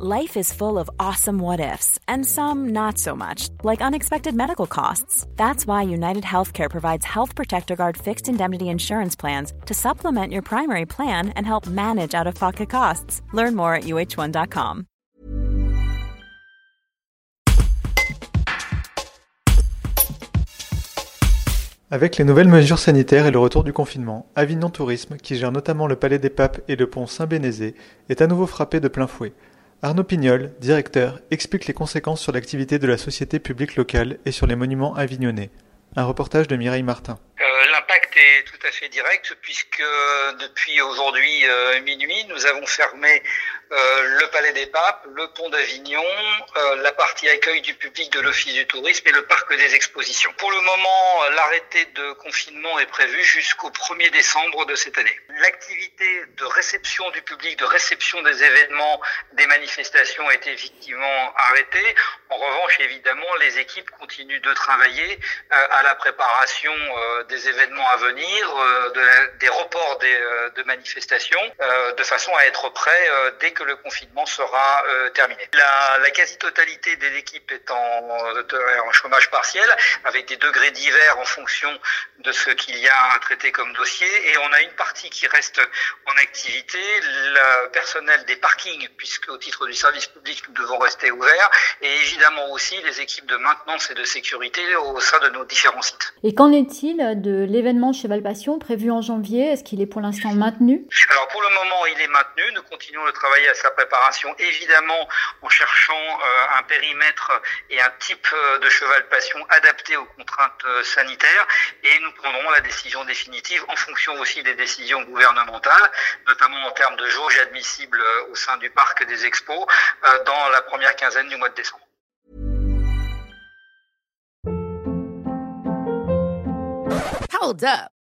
Life is full of awesome what ifs, and some not so much, like unexpected medical costs. That's why United Healthcare provides Health Protector Guard fixed indemnity insurance plans to supplement your primary plan and help manage out of pocket costs. Learn more at uh1.com. Avec les nouvelles mesures sanitaires et le retour du confinement, Avignon Tourisme, qui gère notamment le Palais des Papes et le pont Saint-Bénézé, est à nouveau frappé de plein fouet. Arnaud Pignol, directeur, explique les conséquences sur l'activité de la société publique locale et sur les monuments avignonnais. Un reportage de Mireille Martin. Euh, l'impact est tout à fait direct puisque depuis aujourd'hui euh, minuit, nous avons fermé le Palais des Papes, le pont d'Avignon, euh, la partie accueil du public de l'Office du tourisme et le parc des expositions. Pour le moment, l'arrêté de confinement est prévu jusqu'au 1er décembre de cette année. L'activité de réception du public, de réception des événements, des manifestations est effectivement arrêtée. En revanche, évidemment, les équipes continuent de travailler euh, à la préparation des événements à venir, de, des reports de manifestations, de façon à être prêt dès que que le confinement sera euh, terminé. La, la quasi-totalité des équipes est en, en, chômage partiel, avec des degrés divers en fonction de ce qu'il y a à traiter comme dossier. Et on a une partie qui reste en activité, le personnel des parkings, puisque au titre du service public, nous devons rester ouverts, et évidemment aussi les équipes de maintenance et de sécurité au sein de nos différents sites. Et qu'en est-il de l'événement Cheval Passion prévu en janvier? Est-ce qu'il est pour l'instant maintenu? Alors pour le moment, il est maintenu. Nous continuons de travailler à sa préparation, évidemment en cherchant euh, un périmètre et un type euh, de cheval passion adapté aux contraintes euh, sanitaires et nous prendrons la décision définitive en fonction aussi des décisions gouvernementales, notamment en termes de jauge admissible au sein du parc des expos dans la première quinzaine du mois de décembre.